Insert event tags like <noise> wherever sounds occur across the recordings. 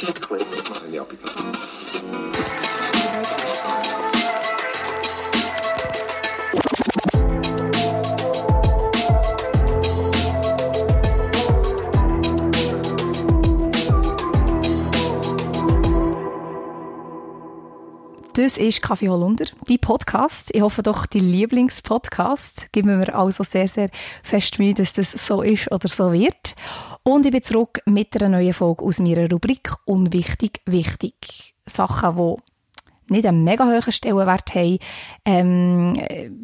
Das mache ich Das ist Kaffee Holunder, die Podcast. Ich hoffe doch, die Lieblingspodcast. Geben wir also sehr, sehr fest Mühe, dass das so ist oder so wird. Und ich bin zurück mit einer neuen Folge aus meiner Rubrik Unwichtig, wichtig. Sachen, die nicht einen mega hohen Stellenwert haben, ähm,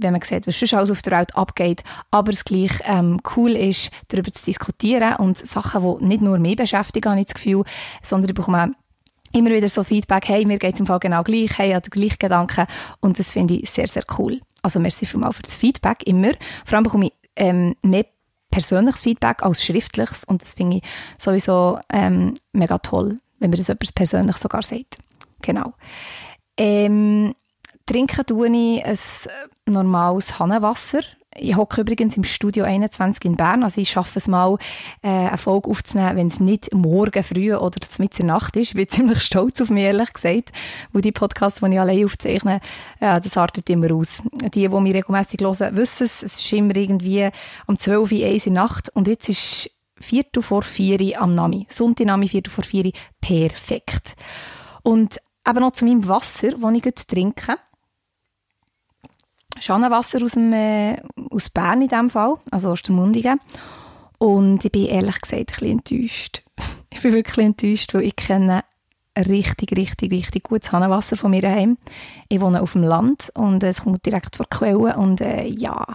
wenn man sieht, was schon alles auf der Welt abgeht, aber es gleich ähm, cool ist, darüber zu diskutieren und Sachen, die nicht nur mich beschäftigen, habe ich das Gefühl, sondern ich bekomme immer wieder so Feedback, hey, mir geht es im Fall genau gleich, hey, ich habe den gleichen Gedanken und das finde ich sehr, sehr cool. Also merci vielmals für das Feedback, immer. Vor allem bekomme ich ähm, mehr persönliches Feedback als schriftliches und das finde ich sowieso ähm, mega toll, wenn mir das etwas persönlich sogar sagt. Genau. Ähm, trinken tue ich ein normales Hannenwasser ich hocke übrigens im Studio 21 in Bern, also ich schaffe es mal, äh, eine Folge aufzunehmen, wenn es nicht morgen früh oder mit der Nacht ist. Ich bin <laughs> ziemlich stolz auf mich, ehrlich gesagt, wo die Podcasts, die ich allein aufzeichne, ja, das artet immer aus. Die, die mich regelmässig hören, wissen es, es ist immer irgendwie um 12 Uhr, 1 in der Nacht und jetzt ist Viertel vor vier am Nami. Sonntag Nami, Viertel vor vier, perfekt. Und eben noch zu meinem Wasser, das ich trinke. Schanenwasser aus, dem, äh, aus Bern in diesem Fall, also Ostermundigen. Und ich bin ehrlich gesagt ein bisschen enttäuscht. <laughs> ich bin wirklich enttäuscht, weil ich kenne richtig, richtig, richtig gutes Hahnenwasser von mir daheim. Ich wohne auf dem Land und es kommt direkt von Quellen und äh, ja,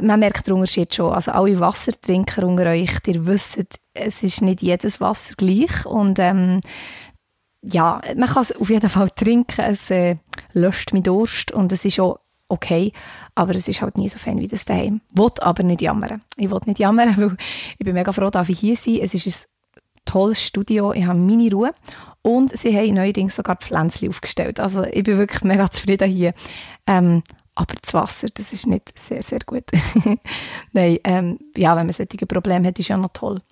man merkt den Unterschied schon. Also alle Wassertrinker unter euch, ihr wisst, es ist nicht jedes Wasser gleich und ähm, ja, man kann es auf jeden Fall trinken, es äh, löscht meinen Durst und es ist auch okay, aber es ist halt nie so fein wie das daheim. Wollt aber nicht jammern. Ich will nicht jammern, <laughs> weil ich bin mega froh, dass ich hier sein. Es ist ein tolles Studio, ich habe meine Ruhe und sie haben neuerdings sogar Pflänzchen aufgestellt. Also ich bin wirklich mega zufrieden hier. Ähm, aber das Wasser, das ist nicht sehr, sehr gut. <laughs> Nein, ähm, ja, wenn man solche Probleme hat, ist ja noch toll.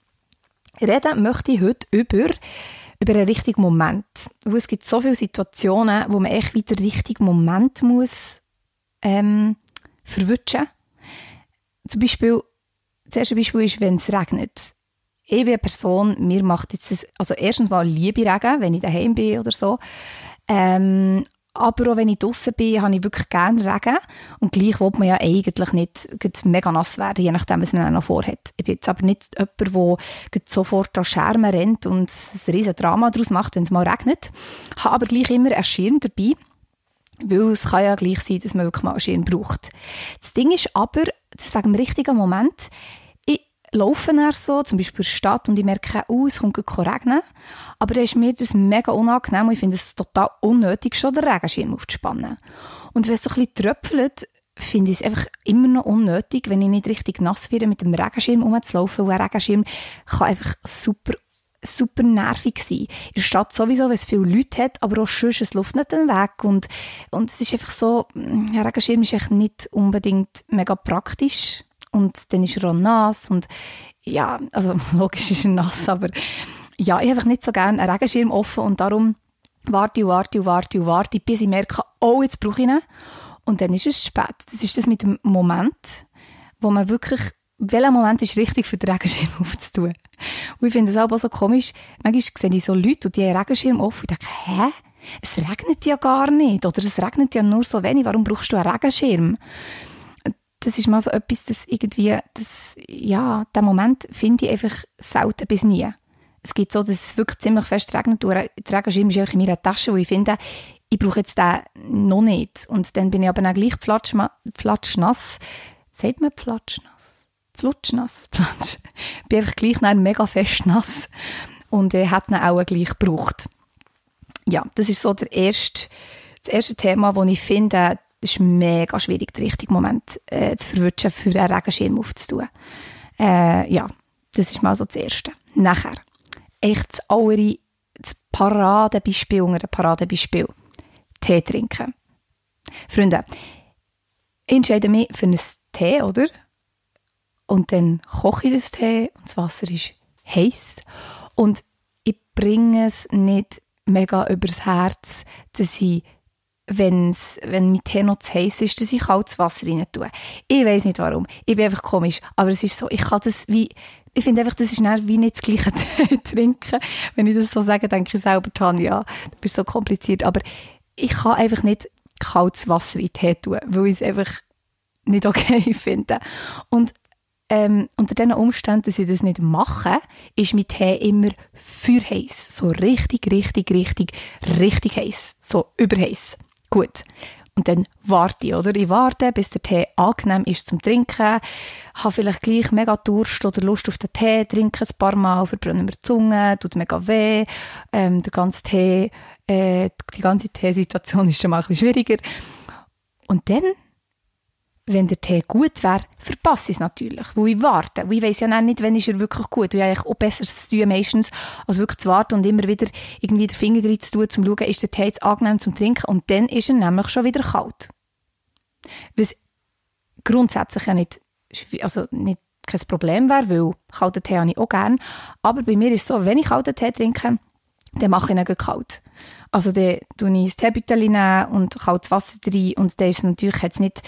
Reden möchte ich heute über über einen richtigen Moment. Es gibt so viele Situationen, wo man echt wieder den richtigen Moment muss ähm, verwutschen. Zum Beispiel, das erste Beispiel ist, wenn es regnet. Ich bin eine Person, mir macht jetzt das, also erstens mal liebe Regen, wenn ich daheim bin oder so. Ähm, aber auch wenn ich draußen bin, habe ich wirklich gerne Regen. Und gleich will man ja eigentlich nicht mega nass werden, je nachdem, was man auch noch vorhat. Ich bin jetzt aber nicht jemand, der sofort an Schermen rennt und ein riesen Drama daraus macht, wenn es mal regnet. Ich habe aber gleich immer einen Schirm dabei. Weil es kann ja gleich sein, dass man wirklich mal einen Schirm braucht. Das Ding ist aber, das wegen dem richtigen Moment, ich laufe dann so, zum Beispiel in der Stadt, und ich merke, oh, es kommt regnen. Aber dann ist mir das mega unangenehm und ich finde es total unnötig, schon den Regenschirm aufzuspannen. Und wenn es so ein bisschen tröpfelt, finde ich es einfach immer noch unnötig, wenn ich nicht richtig nass werde, mit dem Regenschirm rumzulaufen, weil ein Regenschirm kann einfach super super nervig sein. In der Stadt sowieso, weil es viele Leute hat, aber auch sonst, es läuft nicht Weg und, und es ist einfach so, ein Regenschirm ist echt nicht unbedingt mega praktisch und dann ist er auch nass und ja, also <laughs> logisch ist er nass, aber ja, ich habe einfach nicht so gerne einen Regenschirm offen und darum warte und warte und warte und warte, bis ich merke, oh, jetzt brauche ich ihn. Und dann ist es spät. Das ist das mit dem Moment, wo man wirklich welcher Moment ist richtig für den Regenschirm <laughs> aufzutun? Und ich finde es auch so komisch. Manchmal sehe ich so Leute, die haben Regenschirm offen und denke, hä? Es regnet ja gar nicht. Oder es regnet ja nur so wenig. Warum brauchst du einen Regenschirm? Das ist mal so etwas, das irgendwie, das, ja, den Moment finde ich einfach selten bis nie. Es gibt so, dass es wirklich ziemlich fest regnet. Der Regenschirm ist in meiner Tasche, wo ich finde, ich brauche jetzt den noch nicht. Und dann bin ich aber dann gleich platschnass. Sagt man platschnass? Flutschnass. Ich bin einfach gleich mega fest nass und er hat ihn auch gleich gebraucht. Ja, das ist so der erste, das erste Thema, das ich finde, es ist mega schwierig, den richtigen Moment äh, zu verwünschen, für einen Regenschirm aufzutun. Äh, ja, das ist mal so das Erste. Nachher, echt das allere, das Paradebeispiel unter dem Paradebeispiel. Tee trinken. Freunde, ich entscheide mich für einen Tee, oder? Und dann koche ich das Tee und das Wasser ist heiß. Und ich bringe es nicht mega übers Herz, dass ich wenn's, wenn mein Tee noch zu heiß ist, dass ich kaltes Wasser rein tue. Ich weiß nicht warum. Ich bin einfach komisch. Aber es ist so, ich kann das wie, ich finde einfach, das ist wie nicht das gleiche <laughs> Tee trinken. Wenn ich das so sage, denke ich selber, Tanja, du bist so kompliziert. Aber ich kann einfach nicht kaltes Wasser in Tee tun, weil ich es einfach nicht okay <laughs> finde. Und ähm, unter diesen Umständen, dass ich das nicht mache, ist mein Tee immer für heiß. So richtig, richtig, richtig, richtig heiß. So überheiß. Gut. Und dann warte ich, oder? Ich warte, bis der Tee angenehm ist zum Trinken. Habe vielleicht gleich mega Durst oder Lust auf den Tee, trinke ein paar Mal, verbrenne mir die Zunge, tut mega weh. Ähm, der ganze Tee, äh, die ganze Teesituation <laughs> ist schon mal ein bisschen schwieriger. Und dann wenn der Tee gut wäre, verpasse ich es natürlich, weil ich warte. Weil ich weiss ja nicht, wenn ist er wirklich gut. Weil ich auch besser zu tun meistens, als wirklich zu warten und immer wieder irgendwie den Finger drin zu tun, um zu schauen, ist der Tee jetzt angenehm zum Trinken und dann ist er nämlich schon wieder kalt. Was grundsätzlich ja nicht, also nicht kein Problem wäre, weil kalten Tee habe ich auch gerne. Aber bei mir ist es so, wenn ich kalten Tee trinke, dann mache ich ihn kalt. Also dann tue ich das Teebüttel und kaltes Wasser rein und dann ist es natürlich jetzt nicht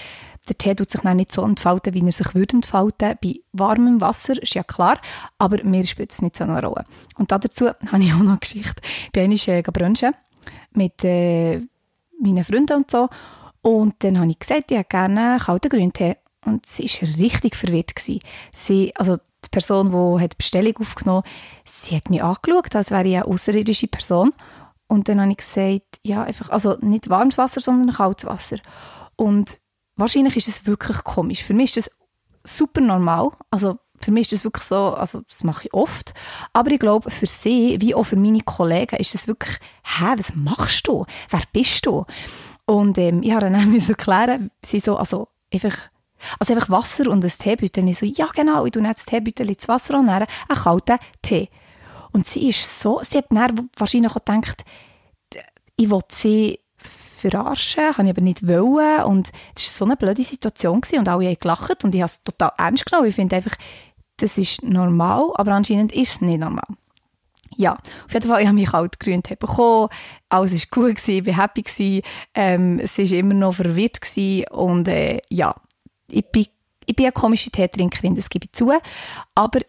der Tee tut sich dann nicht so entfalten, wie er sich würde entfalten. Bei warmem Wasser ist ja klar, aber mir spielt es nicht so eine Rolle. Und dazu habe ich auch noch eine Geschichte. Ich bin einmal äh, brunchen mit äh, meinen Freunden und so. Und dann habe ich gesagt, ich hätte gerne kalten Grüntee. Und sie war richtig verwirrt. Gewesen. Sie, also die Person, die die Bestellung aufgenommen hat, sie hat mich angeschaut, als wäre ich eine außerirdische Person. Und dann habe ich gesagt, ja, einfach, also nicht warmes Wasser, sondern kaltes Wasser. Und wahrscheinlich ist es wirklich komisch. Für mich ist das super normal. Also für mich ist das wirklich so, also das mache ich oft. Aber ich glaube, für sie, wie auch für meine Kollegen, ist es wirklich, hä, was machst du? Wer bist du? Und ähm, ich habe dann <laughs> erklären, sie so, also einfach, also einfach Wasser und ein Teebeutel. Und ich so, ja genau, ich tue jetzt das Teebeutel ins Wasser und dann einen kalten Tee. Und sie ist so, sie hat dann wahrscheinlich auch gedacht, ich will sie verarschen, habe ich aber nicht wollen und es war so eine blöde Situation gewesen und alle haben gelacht und ich habe es total ernst genommen. Ich finde einfach, das ist normal, aber anscheinend ist es nicht normal. Ja, auf jeden Fall, ich habe mich kalt grün bekommen, alles war gut, gewesen, ich war happy, gewesen, ähm, es war immer noch verwirrt gewesen, und äh, ja, ich bin, ich bin eine komische Teetrinkerin, das gebe ich zu, aber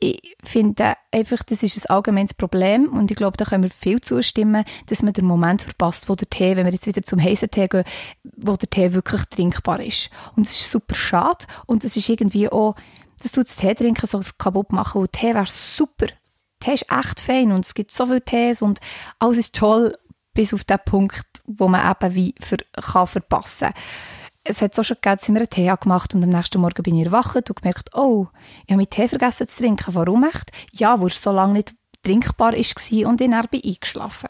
ich finde einfach, das ist ein allgemeines Problem und ich glaube, da können wir viel zustimmen, dass man den Moment verpasst, wo der Tee, wenn wir jetzt wieder zum heißen Tee gehen, wo der Tee wirklich trinkbar ist. Und es ist super schade und es ist irgendwie auch, das tut das Teetrinken so kaputt machen, weil Tee wäre super. Tee ist echt fein und es gibt so viele Tees und alles ist toll, bis auf den Punkt, wo man eben wie ver kann verpassen kann es hat so schon gegeben, dass ich mir einen Tee gemacht und am nächsten Morgen bin ich erwacht und gemerkt, oh, ich habe meinen Tee vergessen zu trinken. Warum echt? Ja, weil es so lange nicht trinkbar war und ich dann bin eingeschlafen.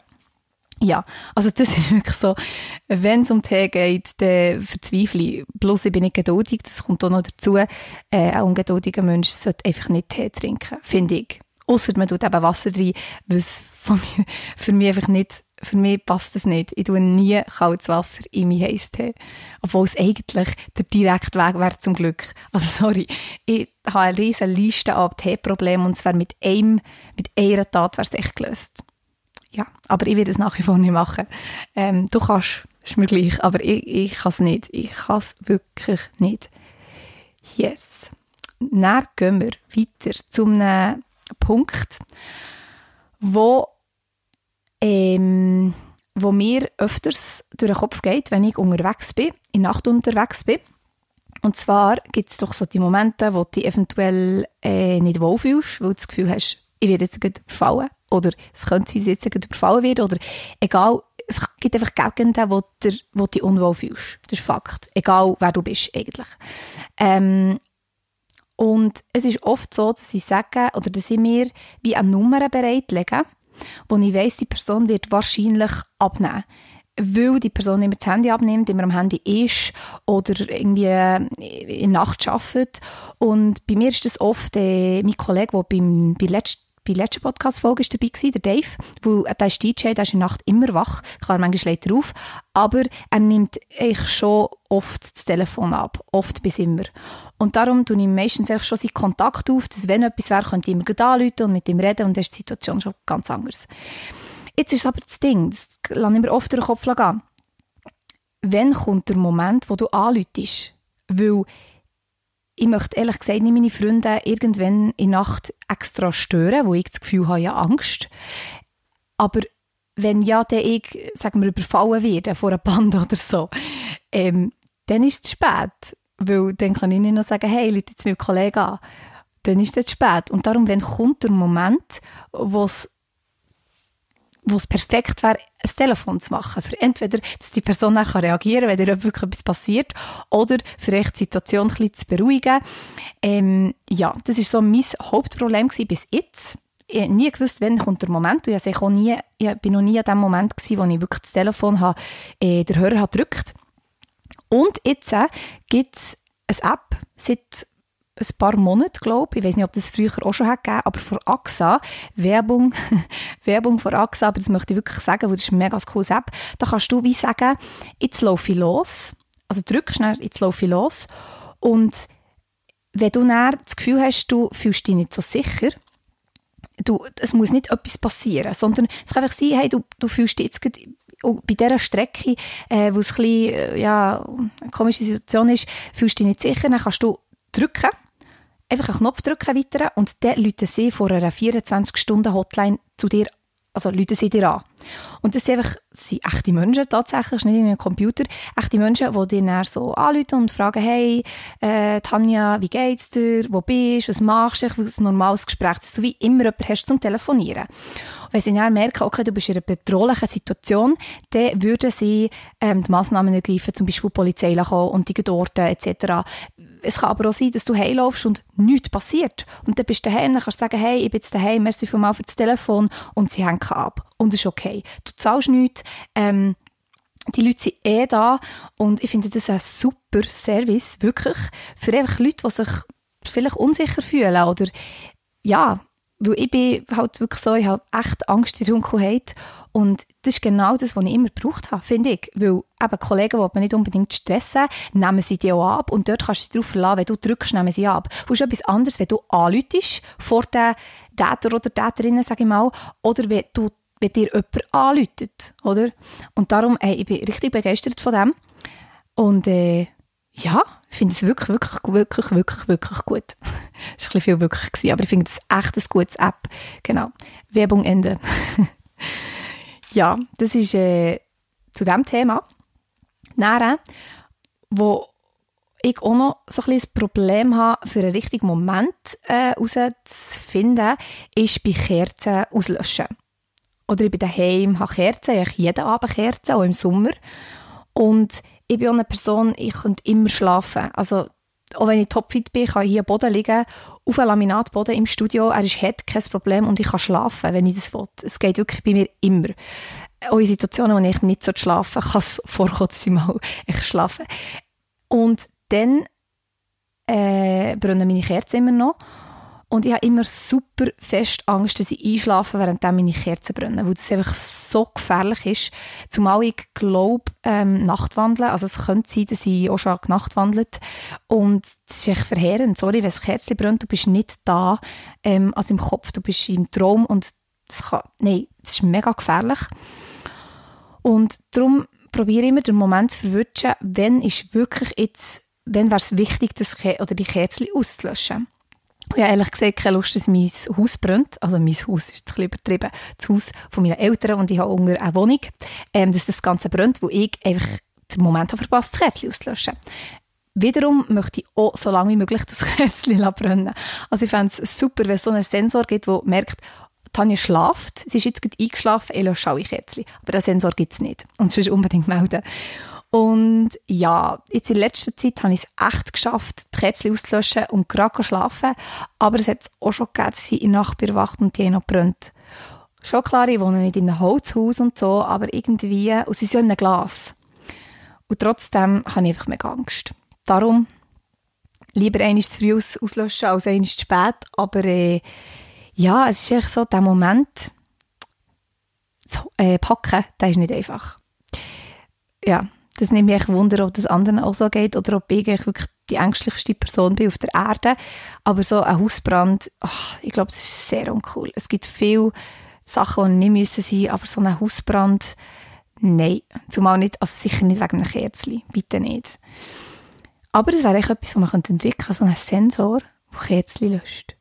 Ja, also das <laughs> ist wirklich so, wenn es um Tee geht, dann verzweifle ich. Bloß ich bin nicht geduldig, das kommt auch noch dazu. Äh, ein ungeduldiger Mensch sollte einfach nicht Tee trinken, finde ich. Außer man tut eben Wasser rein, was <laughs> für mich einfach nicht für mich passt das nicht. Ich tue nie kaltes Wasser in meinen Heisstee. Obwohl es eigentlich der direkte Weg wäre zum Glück. Also sorry, ich habe eine riesige Liste an Teeproblemen und es wäre mit einem, mit einer Tat wäre es echt gelöst. Ja, aber ich werde es nach wie vor nicht machen. Ähm, du kannst, ist mir gleich, aber ich, ich kann es nicht. Ich kann es wirklich nicht. Yes. Dann gehen wir weiter zu einem Punkt, wo ähm, wo mir öfters durch den Kopf geht, wenn ich unterwegs bin, in Nacht unterwegs bin. Und zwar gibt es doch so die Momente, wo du dich eventuell äh, nicht wohlfühlst, weil du das Gefühl hast, ich werde jetzt überfallen oder es könnte sein, dass ich jetzt überfallen werde oder egal, es gibt einfach Gegenden, wo, der, wo du dich unwohl fühlst. Das ist Fakt. Egal, wer du bist eigentlich. Ähm, und es ist oft so, dass ich sage oder dass ich mir wie eine Nummer bereitlege, wo ich weiss, die Person wird wahrscheinlich abnehmen weil die Person immer das Handy abnimmt, immer am Handy ist oder irgendwie in der Nacht arbeitet. Und bei mir ist das oft äh, mein Kollege, der beim, bei, letzt, bei der letzten Podcast-Folge dabei gewesen, der Dave, wo, der ist DJ, der ist in der Nacht immer wach, klar, manchmal lädt er auf, aber er nimmt eigentlich schon oft das Telefon ab, oft bis immer. Und darum tue ich meistens eigentlich schon seinen Kontakt auf, dass wenn etwas wäre, könnte ich immer anrufen und mit ihm reden und dann ist die Situation schon ganz anders. Jetzt ist aber das Ding, das lasse ich mir oft den Kopf gehen. Wann kommt der Moment, wo du anrufst? Weil ich möchte ehrlich gesagt nicht meine Freunde irgendwann in der Nacht extra stören, wo ich das Gefühl habe, ja Angst. Aber wenn ja, dann ich, sagen wir, überfallen werde vor einer Band oder so, ähm, dann ist es spät. Weil dann kann ich nicht noch sagen, hey, Leute, jetzt mit Kollegen an. Dann ist es spät. Und darum, wenn kommt der Moment, wo es perfekt wäre, ein Telefon zu machen. Für entweder, dass die Person dann reagieren kann, wenn dir wirklich etwas passiert, oder vielleicht die Situation ein bisschen zu beruhigen. Ähm, ja, das war so mein Hauptproblem bis jetzt. Ich habe nie gewusst, wann kommt der Moment. Und ich, bin noch nie an dem Moment gewesen, wo ich wirklich das Telefon habe, äh, der Hörer hat gedrückt. Und jetzt äh, gibt es eine App seit ein paar Monate, glaube ich. Ich weiß nicht, ob das früher auch schon hat gegeben, aber vor AXA, Werbung, <laughs> Werbung vor AXA, aber das möchte ich wirklich sagen, weil das ist eine mega coole App. Da kannst du wie sagen, jetzt laufe ich los. Also drückst du jetzt laufe ich los. Und wenn du dann das Gefühl hast, du fühlst dich nicht so sicher, du, es muss nicht etwas passieren, sondern es kann einfach sein, hey, du, du fühlst dich jetzt bei dieser Strecke, äh, wo es ein bisschen, äh, ja, eine komische Situation ist, fühlst du dich nicht sicher, dann kannst du drücken einfach einen Knopf drücken weiter und dann läuten sie vor einer 24-Stunden-Hotline zu dir, also läuten sie dir an. Und das sind einfach sind echte Menschen tatsächlich, nicht ein Computer, echte Menschen, die dir dann so anrufen und fragen, hey, äh, Tanja, wie geht's dir, wo bist du, was machst du, ein normales Gespräch, so wie immer jemand hast zum Telefonieren. Und wenn sie dann merken, okay, du bist in einer bedrohlichen Situation, dann würden sie ähm, die Massnahmen ergreifen, zum Beispiel die Polizei kommen und die Orte etc es kann aber auch sein, dass du heimlaufst und nichts passiert. Und dann bist du daheim, dann kannst du sagen, hey, ich bin jetzt daheim, merci vielmals für das Telefon und sie hängen ab. Und es ist okay. Du zahlst nichts, ähm, die Leute sind eh da und ich finde das ein super Service, wirklich, für einfach Leute, die sich vielleicht unsicher fühlen oder ja, weil ich bin halt wirklich so, ich habe echt Angst in der Dunkelheit und das ist genau das, was ich immer gebraucht habe, finde ich. Weil eben Kollegen, die man nicht unbedingt stressen, nehmen sie die auch ab und dort kannst du dich darauf verlassen, wenn du drückst, nehmen sie ab. Es ist etwas anderes, wenn du anläutest vor den Täter oder Täterinnen, sage ich mal, oder wenn, du, wenn dir jemand anläutet, oder? Und darum, ey, ich bin richtig begeistert von dem. Und äh, ja, ich finde es wirklich, wirklich, wirklich, wirklich, wirklich gut. <laughs> Es war ein viel wirklich, gewesen, aber ich finde es echt ein gutes App. Genau. Werbung Ende. <laughs> ja, das ist äh, zu diesem Thema. Dann, wo ich auch noch so ein ein Problem habe, für einen richtigen Moment äh, herauszufinden, ist bei Kerzen auslöschen. Oder ich bin daheim, habe Kerzen, ich habe jeden Abend Kerzen, auch im Sommer. Und ich bin eine Person, ich könnte immer schlafen. Also, auch wenn ich topfit bin, kann ich hier am Boden liegen, auf einem Laminatboden im Studio. Er ist hart, kein Problem, und ich kann schlafen, wenn ich das will. Es geht wirklich bei mir immer. Auch in Situationen, wo ich nicht so schlafen kann <laughs> es vorkommen, dass ich mal ich schlafe. Und dann äh, brennen meine Kerzen immer noch. Und ich habe immer super fest Angst, dass ich einschlafe, während meine Kerzen brennen, weil das einfach so gefährlich ist. Zumal ich glaube, ähm, Nachtwandeln, also es könnte sein, dass ich auch schon nachtwandelt und das ist echt verheerend. Sorry, wenn das Kerzchen brennt, du bist nicht da, ähm, also im Kopf, du bist im Traum und das kann, nein, das ist mega gefährlich. Und darum probiere ich immer den Moment zu verwünschen, wenn ist wirklich jetzt, wenn wäre es wichtig, das Ke oder die Kerzen auszulöschen. Ich habe ehrlich gesagt keine Lust, dass mein Haus brennt. Also mein Haus ist ein bisschen übertrieben. Das Haus von meinen Eltern und ich habe unter eine Wohnung, ähm, dass das Ganze brennt, wo ich einfach den Moment habe verpasst, das Kerzchen auszulöschen. Wiederum möchte ich auch so lange wie möglich das <laughs> Kerzchen brennen. Also ich fände es super, wenn es so einen Sensor gibt, der merkt, Tanja schlaft, sie ist jetzt gerade eingeschlafen, ich lösche alle Kerzchen. Aber den Sensor gibt es nicht. Und sonst unbedingt melden. Und ja, jetzt in letzter Zeit habe ich es echt geschafft, die Kerzen auszulöschen und gerade schlafen. Aber es hat auch schon gegeben, dass ich in der Nacht erwacht und die noch brennt. Schon klar, ich wohne nicht in einem Holzhaus und so, aber irgendwie, und sie sind so in einem Glas. Und trotzdem habe ich einfach mega Angst. Darum lieber einmal zu früh auslöschen als einmal zu spät. Aber äh, ja, es ist echt so, der Moment zu äh, packen, der ist nicht einfach. Ja, das nimmt mich Wunder, ob das anderen auch so geht oder ob ich wirklich die ängstlichste Person bin auf der Erde. Aber so ein Hausbrand, oh, ich glaube, das ist sehr uncool. Es gibt viele Sachen, die nicht müssen sein, aber so ein Hausbrand, nein. Zumal nicht, also sicher nicht wegen einem Kerzchen, bitte nicht. Aber das wäre echt etwas, was man entwickeln könnte, so einen Sensor, der Kerzchen löscht.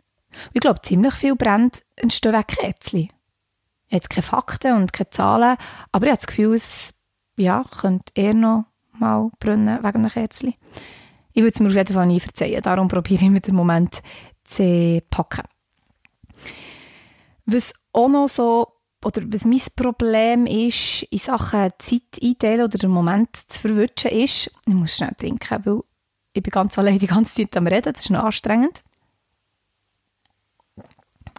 Ich glaube, ziemlich viel Brand entstehen wegen Kerzchen. Ich habe jetzt keine Fakten und keine Zahlen, aber ich habe das Gefühl, es ja, könnte eher noch mal brennen wegen einem Kerzchen. Ich würde es mir auf jeden Fall nie verzeihen, darum probiere ich mit dem Moment zu packen. Was auch noch so, oder was mein Problem ist, in Sachen Zeit einteilen oder den Moment zu verwünschen, ist, ich muss schnell trinken, weil ich bin ganz allein die ganze Zeit am Reden, das ist noch anstrengend.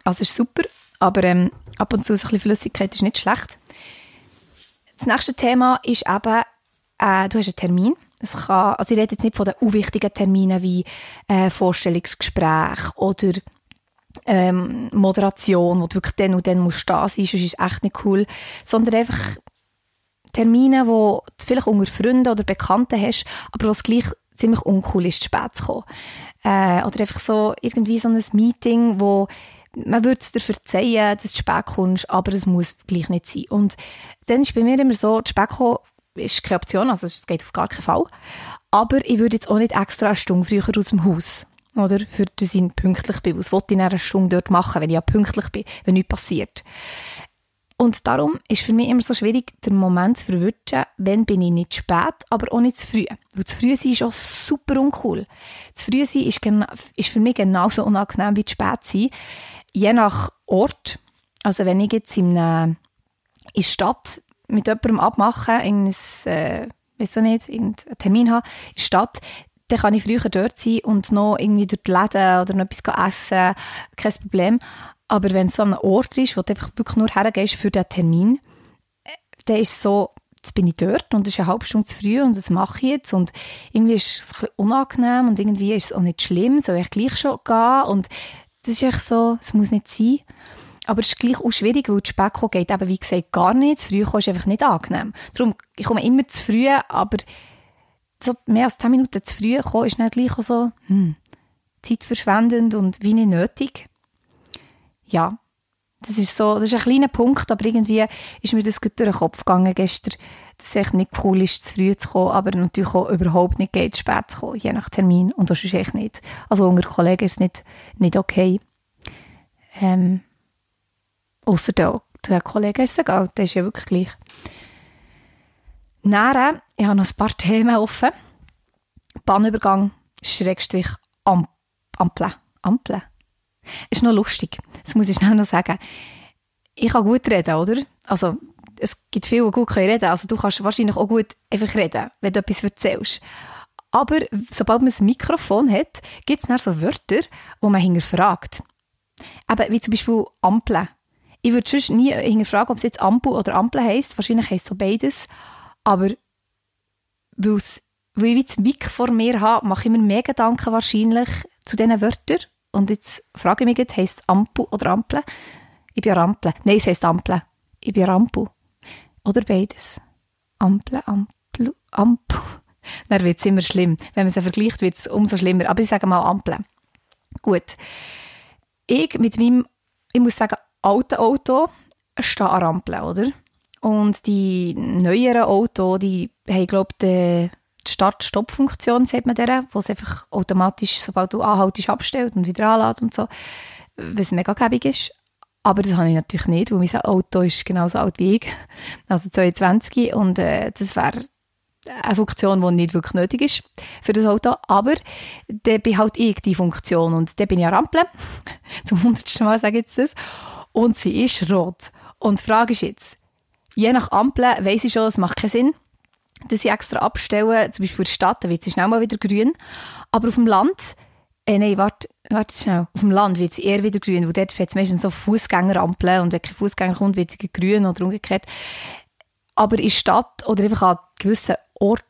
Also ist super, aber ähm, ab und zu ein bisschen Flüssigkeit ist nicht schlecht. Das nächste Thema ist eben, äh, du hast einen Termin. Es kann, also ich rede jetzt nicht von den unwichtigen Terminen wie äh, Vorstellungsgespräch oder ähm, Moderation, wo du wirklich dann und dann musst da sein, sonst ist echt nicht cool, sondern einfach Termine, wo du vielleicht unter Freunden oder Bekannten hast, aber was gleich ziemlich uncool ist, zu spät zu kommen. Äh, oder einfach so irgendwie so ein Meeting, wo man würde es dir verzeihen, dass du spät kommst, aber es muss gleich nicht sein. Und dann ist bei mir immer so, spät kommen ist keine Option, also es geht auf gar keinen Fall. Aber ich würde jetzt auch nicht extra eine Stunde früher aus dem Haus, oder? Für dass ich pünktlich bin. Was wollte ich in einer Stunde dort machen, wenn ich ja pünktlich bin, wenn nichts passiert? Und darum ist für mich immer so schwierig, den Moment zu verwünschen, wenn bin ich nicht spät, aber auch nicht zu früh. Weil zu früh sein ist auch super uncool. Zu früh sein ist, ist für mich genauso unangenehm wie zu spät sein. Je nach Ort. Also wenn ich jetzt in einer in der Stadt mit jemandem abmache, irgendein, äh, weiß nicht, irgendeinen Termin habe in der Stadt, dann kann ich früher dort sein und noch irgendwie durch die Läden oder noch etwas essen, kein Problem. Aber wenn es so an einem Ort ist, wo du einfach wirklich nur hergehst für diesen Termin, äh, dann ist es so, jetzt bin ich dort und es ist eine halbe Stunde zu früh und das mache ich jetzt und irgendwie ist es ein bisschen unangenehm und irgendwie ist es auch nicht schlimm, soll ich gleich schon gehen und das ist echt so, es muss nicht sein. Aber es ist gleich auch schwierig, weil das Spätkommen geht eben, wie gesagt, gar nicht. Früh ist einfach nicht angenehm. Darum, ich komme immer zu früh, aber so mehr als 10 Minuten zu früh kommen ist dann gleich auch so, hm, zeitverschwendend und wie nicht nötig ja, das ist so, das ist ein kleiner Punkt, aber irgendwie ist mir das gut durch den Kopf gegangen gestern, es echt nicht cool ist, zu früh zu kommen, aber natürlich auch überhaupt nicht geht, spät zu kommen, je nach Termin. Und das ist echt nicht. Also unter Kollegen ist es nicht, nicht okay. Ähm, Außer der, der Kollege ist es egal, der ist ja wirklich gleich. Dann, ich habe noch ein paar <laughs> Themen offen. Bahnübergang, Schrägstrich, Ampel. Ampel. Ist noch lustig. Das muss ich schnell noch sagen. Ich kann gut reden, oder? Also, es gibt viele, die gut reden. Also, du kannst wahrscheinlich auch gut einfach reden, wenn du etwas erzählst. Aber sobald man ein Mikrofon hat, gibt es dann so Wörter, wo man hinterfragt. Eben, wie zum Beispiel Ampel. Ich würde sonst nie hinterfragen, ob es jetzt Ampel oder Ampel heisst. Wahrscheinlich heisst es so beides. Aber weil ich das Mic vor mir habe, mache ich mir mehr Gedanken wahrscheinlich zu diesen Wörtern. Und jetzt frage ich mich, heisst es Ampel oder Ampel? Ich bin Ampel. Nein, es heisst Ampel. Ich bin Ampel. Oder beides. Ampel, Ampel, Ampel. Dann wird es immer schlimm. Wenn man es vergleicht, wird es umso schlimmer. Aber ich sage mal Ampel. Gut. Ich mit meinem, ich muss sagen, alten Auto stehe an Ampel, oder? Und die neueren Autos, die haben, glaube ich, die Start-Stopp-Funktion, sagt man der, wo es einfach automatisch, sobald du anhaltest, abstellt und wieder anlädt und so, was mega gäbig ist. Aber das habe ich natürlich nicht, weil mein Auto ist genauso alt wie ich, also 22 und äh, das wäre eine Funktion, die nicht wirklich nötig ist für das Auto, aber dann bin halt ich die Funktion und dann bin ich an <laughs> zum hundertsten Mal sage ich jetzt das, und sie ist rot. Und die Frage ist jetzt, je nach Ampel weiss ich schon, es macht keinen Sinn, dass ich extra abstellen, zum Beispiel für die Stadt, dann wird sie schnell mal wieder grün. Aber auf dem Land, äh, nein, warte, warte schnell, auf dem Land wird sie eher wieder grün, weil dort es meistens so Fußgängerampeln und wenn kein Fußgänger kommt, wird sie grün oder umgekehrt. Aber in Stadt oder einfach an gewissen Orten,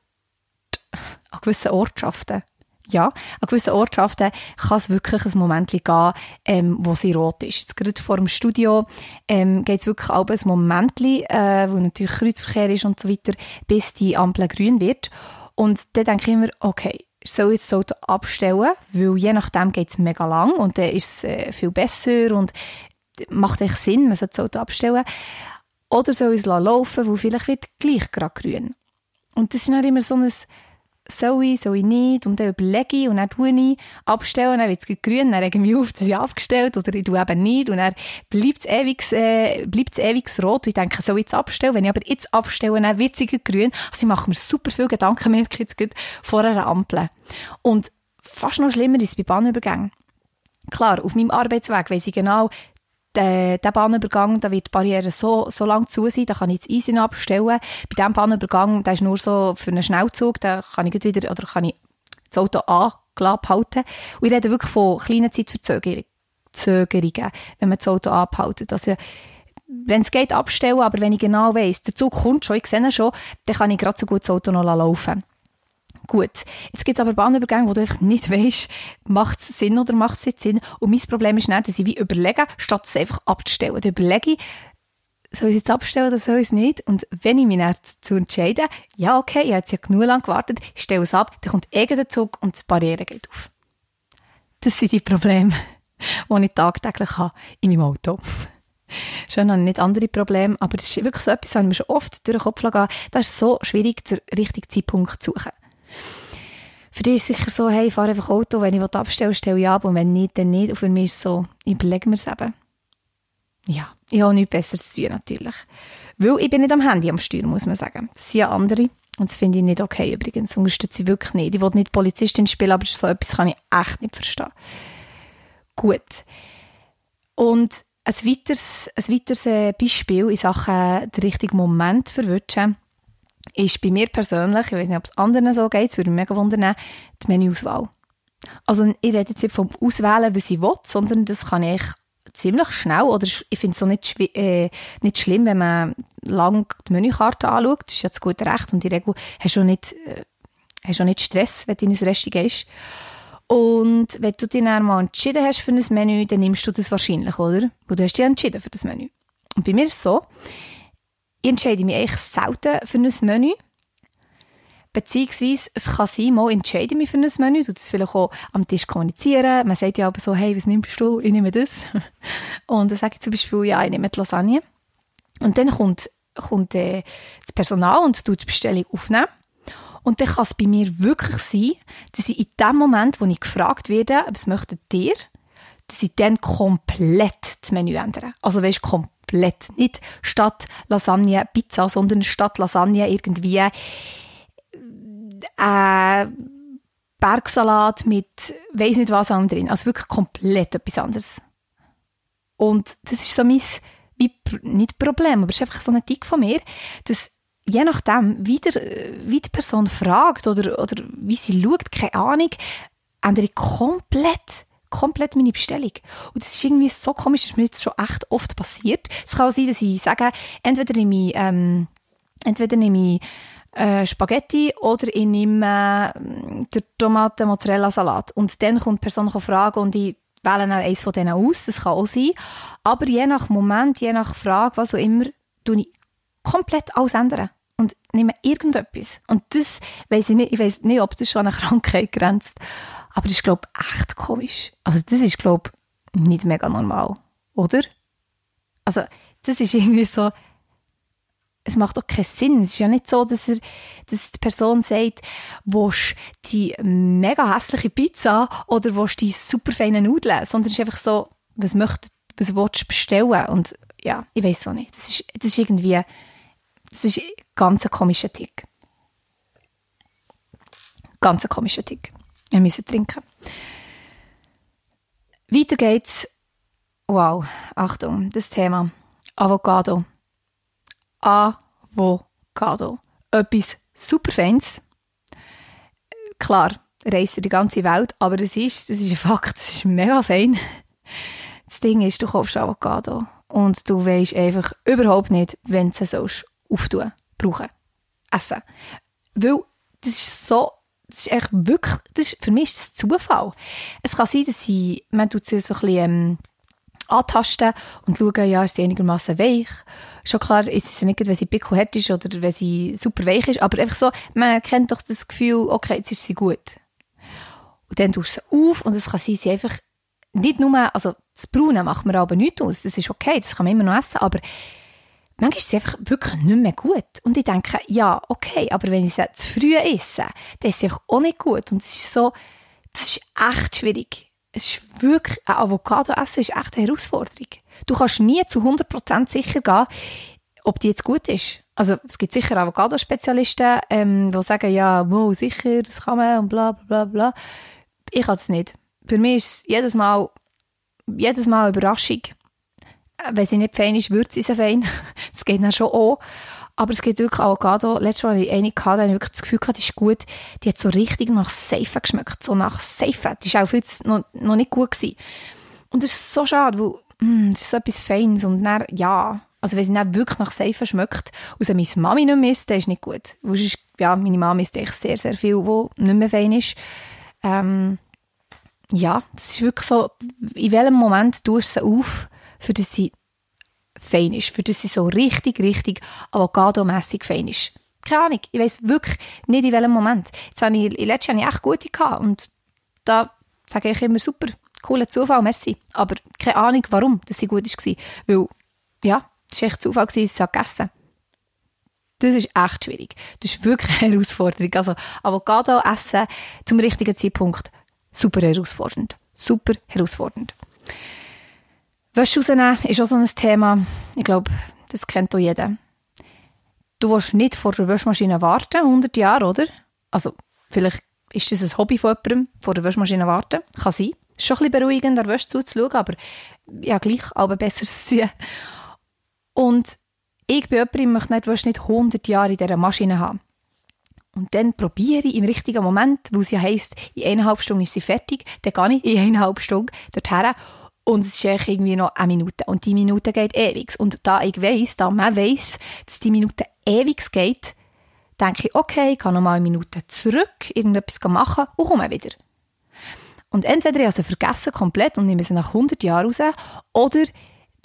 an gewissen Ortschaften, ja, an gewissen Ortschaften kann es wirklich ein Moment gehen, ähm, wo sie rot ist. Jetzt gerade vor dem Studio ähm, geht es wirklich auch ein Moment, äh, wo natürlich Kreuzverkehr ist und so weiter, bis die Ampel grün wird. Und dann denke ich immer, okay, soll jetzt Auto abstellen, weil je nachdem geht es mega lang und dann ist es äh, viel besser und macht echt Sinn, man sollte Auto abstellen. Oder soll ich es laufen, weil vielleicht wird gleich gerade grün. Und das ist dann immer so ein soll ich, soll ich nicht, und dann überlege ich, und dann tue ich, abstellen, dann wird es grün, dann rege ich mich auf, dass ich abgestellt, oder ich tue eben nicht, und dann bleibt es ewig, äh, bleibt es ewig rot, und ich denke, soll ich jetzt abstellen, wenn ich aber jetzt abstelle, dann wird es grün, also ich mache mir super viel Gedanken, <laughs> merke jetzt vor einer Ampel. Und fast noch schlimmer ist es bei Bahnübergängen. Klar, auf meinem Arbeitsweg weiss ich genau, der, Bahnübergang, da wird die Barriere so, so lang zu sein, da kann ich das Eisen abstellen. Bei diesem Bahnübergang, der ist nur so für einen Schnellzug, da kann ich wieder, oder kann ich das Auto abhalten. Und ich rede wirklich von kleinen Zeitverzögerungen, wenn man das Auto abhält. Also, wenn es geht, abstellen, aber wenn ich genau weiss, der Zug kommt schon, ich sehe ihn schon, dann kann ich gerade so gut das Auto noch laufen Gut, jetzt gibt es aber Bahnübergänge, wo du einfach nicht <laughs> weißt, macht es Sinn oder macht es nicht Sinn. Und mein Problem ist nicht, dass ich wie überlege, statt es einfach abzustellen. Dann überlege ich, soll ich es jetzt abstellen oder soll ich es nicht? Und wenn ich mich dann dazu entscheide, ja okay, ich habe jetzt ja genug lang gewartet, ich stelle es ab, dann kommt irgendein Zug und die Barriere geht auf. Das sind die Probleme, <laughs> die ich tagtäglich habe in meinem Auto. Schon ich nicht andere Probleme, aber das ist wirklich so etwas, das mir schon oft durch den Kopf gegangen. Das ist so schwierig, den richtigen Zeitpunkt zu suchen. Für dich ist sicher so, hey, fahre einfach Auto, wenn ich abstelle, stelle ich ab und wenn nicht, dann nicht. Und für mich ist es so, ich überlege mir es eben. Ja, ich habe nichts Besseres zu tun, natürlich. Weil ich bin nicht am Handy am Steuer, muss man sagen. Das sind ja andere. Und das finde ich nicht okay übrigens. Unterstütze ich wirklich nicht. Ich will nicht Polizistin spielen, aber so etwas kann ich echt nicht verstehen. Gut. Und ein weiteres, ein weiteres äh, Beispiel in Sachen den richtigen Moment verwünschen ist bei mir persönlich, ich weiß nicht, ob es anderen so geht, es würde mich mega wundern, die Menüauswahl. Also ich rede jetzt nicht vom Auswählen, was ich will, sondern das kann ich ziemlich schnell, oder ich finde es so nicht, äh, nicht schlimm, wenn man lang die Menükarte anschaut, das ist ja das gute Recht und in der Regel hast du nicht, äh, hast du nicht Stress, wenn du in ein Restaurant gehst. Und wenn du dich dann mal entschieden hast für ein Menü, dann nimmst du das wahrscheinlich, oder? Weil du hast dich entschieden für das Menü. Und bei mir ist es so, ich entscheide mich eigentlich selten für ein Menü. Beziehungsweise, es kann sein, mal entscheide ich mich für ein Menü, du das vielleicht auch am Tisch kommunizieren. Man sagt ja aber so, hey, was nimmst du? Ich nehme das. <laughs> Und dann sage ich zum Beispiel, ja, ich nehme die Lasagne. Und dann kommt, kommt äh, das Personal und tut die Bestellung aufnehmen. Und dann kann es bei mir wirklich sein, dass ich in dem Moment, wo ich gefragt werde, was möchtet ihr, dass ich dann komplett das Menü ändere. Also weißt, komplett komplett. Nicht statt Lasagne Pizza, sondern statt Lasagne irgendwie äh, Bergsalat mit weiß nicht was drin. Also wirklich komplett etwas anderes. Und das ist so mein, wie, nicht Problem, aber es ist einfach so ein Tick von mir, dass je nachdem, wie, der, wie die Person fragt oder, oder wie sie schaut, keine Ahnung, ändere ich komplett komplett meine Bestellung. Und das ist irgendwie so komisch, das ist mir jetzt schon echt oft passiert. Es kann auch sein, dass ich sage, entweder nehme ich, ähm, entweder nehme ich äh, Spaghetti oder ich nehme äh, den Tomaten-Mozzarella-Salat. Und dann kommt die Person fragen und ich wähle dann eines von denen aus, das kann auch sein. Aber je nach Moment, je nach Frage, was auch immer, tue ich komplett alles ändern und nehme irgendetwas. Und das weiß ich nicht, ich weiß nicht, ob das schon an eine Krankheit grenzt. Aber das ist, glaube ich, echt komisch. Also das ist, glaube ich, nicht mega normal. Oder? Also das ist irgendwie so, es macht doch keinen Sinn. Es ist ja nicht so, dass, er, dass die Person sagt, willst die mega hässliche Pizza oder willst die super feinen Nudeln, sondern es ist einfach so, was möchtest was willst du bestellen? Und ja, ich weiß auch nicht. Das ist, das ist irgendwie, das ist ganz ein komischer Tick. Ganz ein komischer Tick. Wir müssen trinken. Weiter geht's. Wow, Achtung, das Thema. Avocado. Avocado. Etwas super Feins. Klar, reist die ganze Welt, aber es ist, das ist ein Fakt, es ist mega fein. Das Ding ist, du kaufst Avocado und du weißt einfach überhaupt nicht, wenn du es auftun brauchen, essen. Weil das ist so das ist echt wirklich, das ist, für mich ist das Zufall. Es kann sein, dass sie, man tut sie so ein bisschen, ähm, antasten und schauen, ja, ist sie einigermaßen weich. Schon klar ist sie nicht, wenn sie pickelhart ist oder wenn sie super weich ist, aber einfach so, man kennt doch das Gefühl, okay, jetzt ist sie gut. Und dann tust du sie auf und es kann sein, sie einfach nicht nur, also das Braune macht mir aber nichts aus, das ist okay, das kann man immer noch essen, aber manchmal ist sie einfach wirklich nicht mehr gut. Und ich denke, ja, okay, aber wenn ich sie zu früh esse, dann ist sie auch nicht gut. Und es ist so, das ist echt schwierig es ist wirklich, ein Avocado essen ist echt eine Herausforderung. Du kannst nie zu 100% sicher gehen, ob die jetzt gut ist. Also es gibt sicher Avocado-Spezialisten, ähm, die sagen, ja, wow, sicher, das kann man und bla bla bla bla. Ich kann das nicht. Für mich ist es jedes Mal, jedes Mal eine Überraschung. Wenn sie nicht fein ist, wird sie fein. <laughs> das geht dann schon auch. Aber es gibt wirklich Avocado. Letztes Mal hatte ich eine, gehabt, habe ich wirklich das Gefühl gehabt, die ist gut. Die hat so richtig nach Seife geschmeckt. So nach Seife. Die war auch viel noch, noch nicht gut. Gewesen. Und das ist so schade, weil mm, das ist so etwas Feines. Und dann, ja, also wenn sie dann wirklich nach Seife schmeckt, und meine Mami nicht mehr isst, dann ist nicht gut. Weil ist, ja, meine Mama isst echt sehr, sehr viel, wo nicht mehr fein ist. Ähm, ja, das ist wirklich so, in welchem Moment tust du sie auf, für das sie fein ist, für das sie so richtig, richtig Avocado-mässig fein ist. Keine Ahnung, ich weiß wirklich nicht in welchem Moment. Jetzt habe ich, letztes Jahr echt gute gehabt und da sage ich immer super, cooler Zufall, merci. Aber keine Ahnung, warum dass sie gut war. Weil, ja, es war echt Zufall, dass ich gegessen Das ist echt schwierig. Das ist wirklich eine Herausforderung. Also Avocado essen zum richtigen Zeitpunkt, super herausfordernd. Super herausfordernd. Wäsche rausnehmen ist auch so ein Thema. Ich glaube, das kennt auch jeder. Du willst nicht vor der Waschmaschine warten, 100 Jahre, oder? Also, vielleicht ist das ein Hobby von jemandem, vor der Waschmaschine warten. Kann sein. Ist schon ein bisschen beruhigend, der Wäsche zuzuschauen, aber ja, gleich, aber besser sehen. Und ich bin jemand, ich möchte nicht, Wäsche nicht 100 Jahre in dieser Maschine haben. Und dann probiere ich im richtigen Moment, wo es ja heisst, in eineinhalb Stunden ist sie fertig, dann gehe ich in eineinhalb Stunden dorthin und es ist irgendwie noch eine Minute. Und die Minute geht ewig. Und da ich weiss, da man weiss, dass die Minute ewig geht, denke ich, okay, ich kann noch mal eine Minute zurück, irgendetwas machen und komme wieder. Und entweder ich habe sie vergessen komplett und nehme sie nach 100 Jahren raus, oder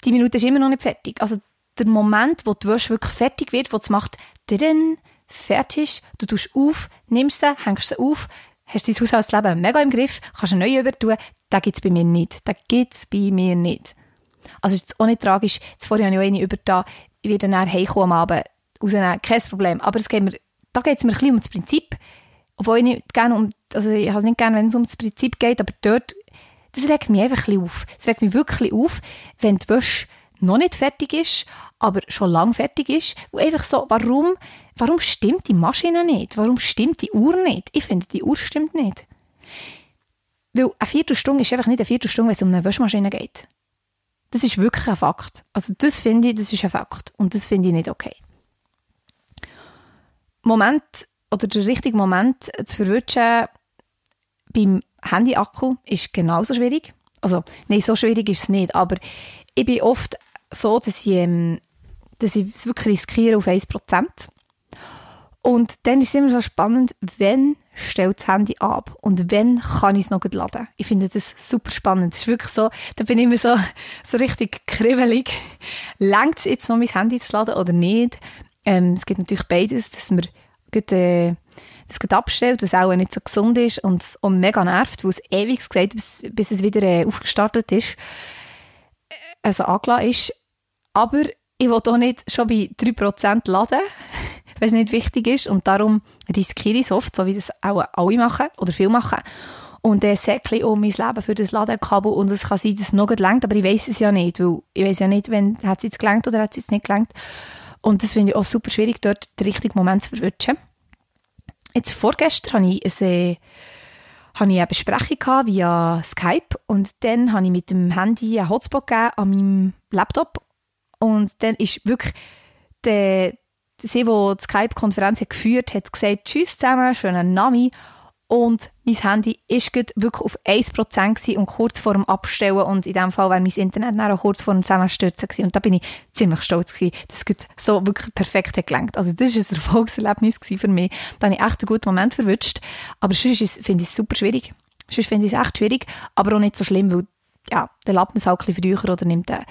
die Minute ist immer noch nicht fertig. Also der Moment, wo Wäsche wirklich fertig wird, wo es macht, drin, fertig, du tust auf, nimmst sie, hängst sie auf, hast dein Haushaltsleben mega im Griff, kannst eine neue übertun, das gibt es bei mir nicht. Das gibt es bei mir nicht. Also ist es auch nicht tragisch. Zuvor habe ich auch eine übertan, ich werde dann heimkommen am Abend, rausnehmen, kein Problem. Aber es geht mir, da geht es mir ein bisschen um das Prinzip. Obwohl ich nicht gerne um, also ich habe es nicht gerne, wenn es um das Prinzip geht, aber dort, das regt mich einfach ein bisschen auf. Es regt mich wirklich auf, wenn die Wäsche noch nicht fertig ist, aber schon lang fertig ist. Und einfach so, warum, warum stimmt die Maschine nicht? Warum stimmt die Uhr nicht? Ich finde, die Uhr stimmt nicht. Weil eine Viertelstunde ist einfach nicht eine Viertelstunde, wenn es um eine Waschmaschine geht. Das ist wirklich ein Fakt. Also das finde ich, das ist ein Fakt. Und das finde ich nicht okay. Moment oder der richtige Moment zu verwünschen beim Handy-Akku ist genauso schwierig. Also, nein, so schwierig ist es nicht. Aber ich bin oft so, dass ich, ähm, dass ich es wirklich riskiere auf 1%. Und dann ist es immer so spannend, wenn stellt das Handy ab und wenn kann ich es noch laden. Ich finde das super spannend. Es ist wirklich so, da bin ich immer so, so richtig kribbelig. Längt es jetzt noch mein Handy zu laden oder nicht? Ähm, es gibt natürlich beides, dass man gut, äh, das gut abstellt, was auch nicht so gesund ist und auch mega nervt, weil es ewig geht, bis, bis es wieder äh, aufgestartet ist, also angeladen ist. Aber ich will auch nicht schon bei 3% laden <laughs> wenn es nicht wichtig ist. Und darum riskiere ich es oft, so wie das auch alle machen oder viele machen. Und dann säckle um mein Leben für das Ladekabel und es kann sein, dass es noch nicht längt, aber ich weiß es ja nicht, weil ich weiß ja nicht, wenn es jetzt gelangt oder hat es jetzt nicht gelangt. Und das finde ich auch super schwierig, dort den richtigen Moment zu verwünschen. Jetzt vorgestern hatte ich eine, äh, hatte ich eine Besprechung via Skype und dann habe ich mit dem Handy einen Hotspot gegeben an meinem Laptop und dann ist wirklich der, sie, die die Skype-Konferenz geführt hat, gesagt, tschüss zusammen, schönen Nami. und mein Handy ist wirklich auf 1% gewesen und kurz vor dem Abstellen und in dem Fall war mein Internet dann auch kurz vor dem Zusammenstürzen gewesen. und da bin ich ziemlich stolz gewesen, dass es so wirklich perfekt hat gelangt. Also das war ein Erfolgserlebnis für mich. Da habe ich echt einen guten Moment verwünscht, aber sonst finde ich es super schwierig. Sonst finde ich es echt schwierig, aber auch nicht so schlimm, weil ja, dann lädt man es halt ein bisschen früher oder nimmt einen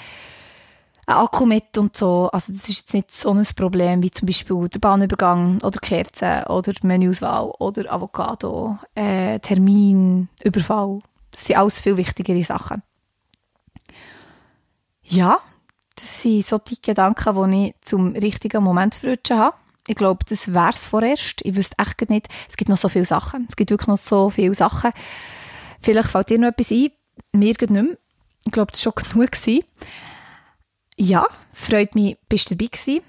Akku mit und so. Also das ist jetzt nicht so ein Problem wie zum Beispiel der Bahnübergang oder Kerzen oder die Menüauswahl oder Avocado, äh, Termin, Überfall. Das sind alles viel wichtigere Sachen. Ja, das sind so die Gedanken, die ich zum richtigen Moment verrutschen habe. Ich glaube, das wäre es vorerst. Ich wüsste echt nicht. Es gibt noch so viele Sachen. Es gibt wirklich noch so viele Sachen. Vielleicht fällt dir noch etwas ein. Mir geht nicht mehr. Ich glaube, das war schon genug. Gewesen. Ja, freut mich, bist du dabei gewesen.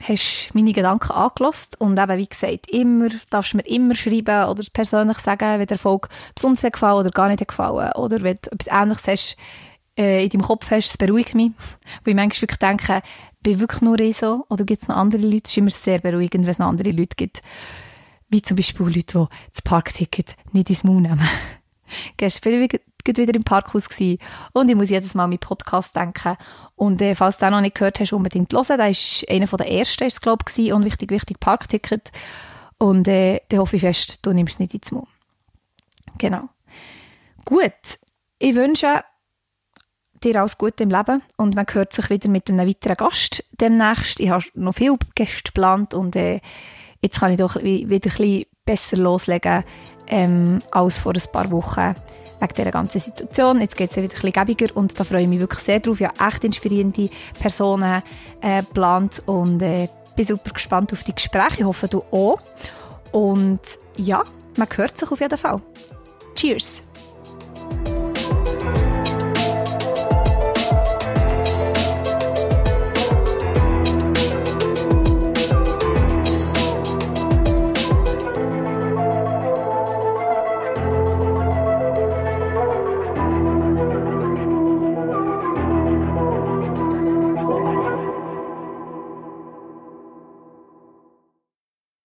Hast meine Gedanken angelost und eben, wie gesagt, immer, darfst du mir immer schreiben oder persönlich sagen, wenn der Erfolg besonders gefallen oder gar nicht gefallen oder wenn du etwas Ähnliches hast, äh, in deinem Kopf hast, das beruhigt mich. Weil ich manchmal wirklich denke, bin wirklich nur ich so oder gibt es noch andere Leute? Es ist immer sehr beruhigend, wenn es noch andere Leute gibt. Wie zum Beispiel Leute, die das Parkticket nicht ins Maul nehmen. <laughs> Gestern war ich wieder im Parkhaus und ich muss jedes Mal meinen Podcast denken. Und äh, falls du den noch nicht gehört hast, unbedingt hören. Der ist einer der ersten, ist glaube ich, und wichtig, wichtig Parkticket. Und äh, dann hoffe ich fest, du nimmst es nicht ins Maul. Genau. Gut, ich wünsche dir alles Gute im Leben und man hört sich wieder mit einem weiteren Gast demnächst. Ich habe noch viele Gäste geplant und äh, jetzt kann ich doch wieder ein bisschen besser loslegen ähm, als vor ein paar Wochen wegen dieser ganzen Situation. Jetzt geht es wieder ein bisschen gäbiger und da freue ich mich wirklich sehr drauf. Ich habe echt inspirierende Personen äh, geplant und äh, bin super gespannt auf die Gespräche. Ich hoffe, du auch. Und ja, man hört sich auf jeden Fall. Cheers!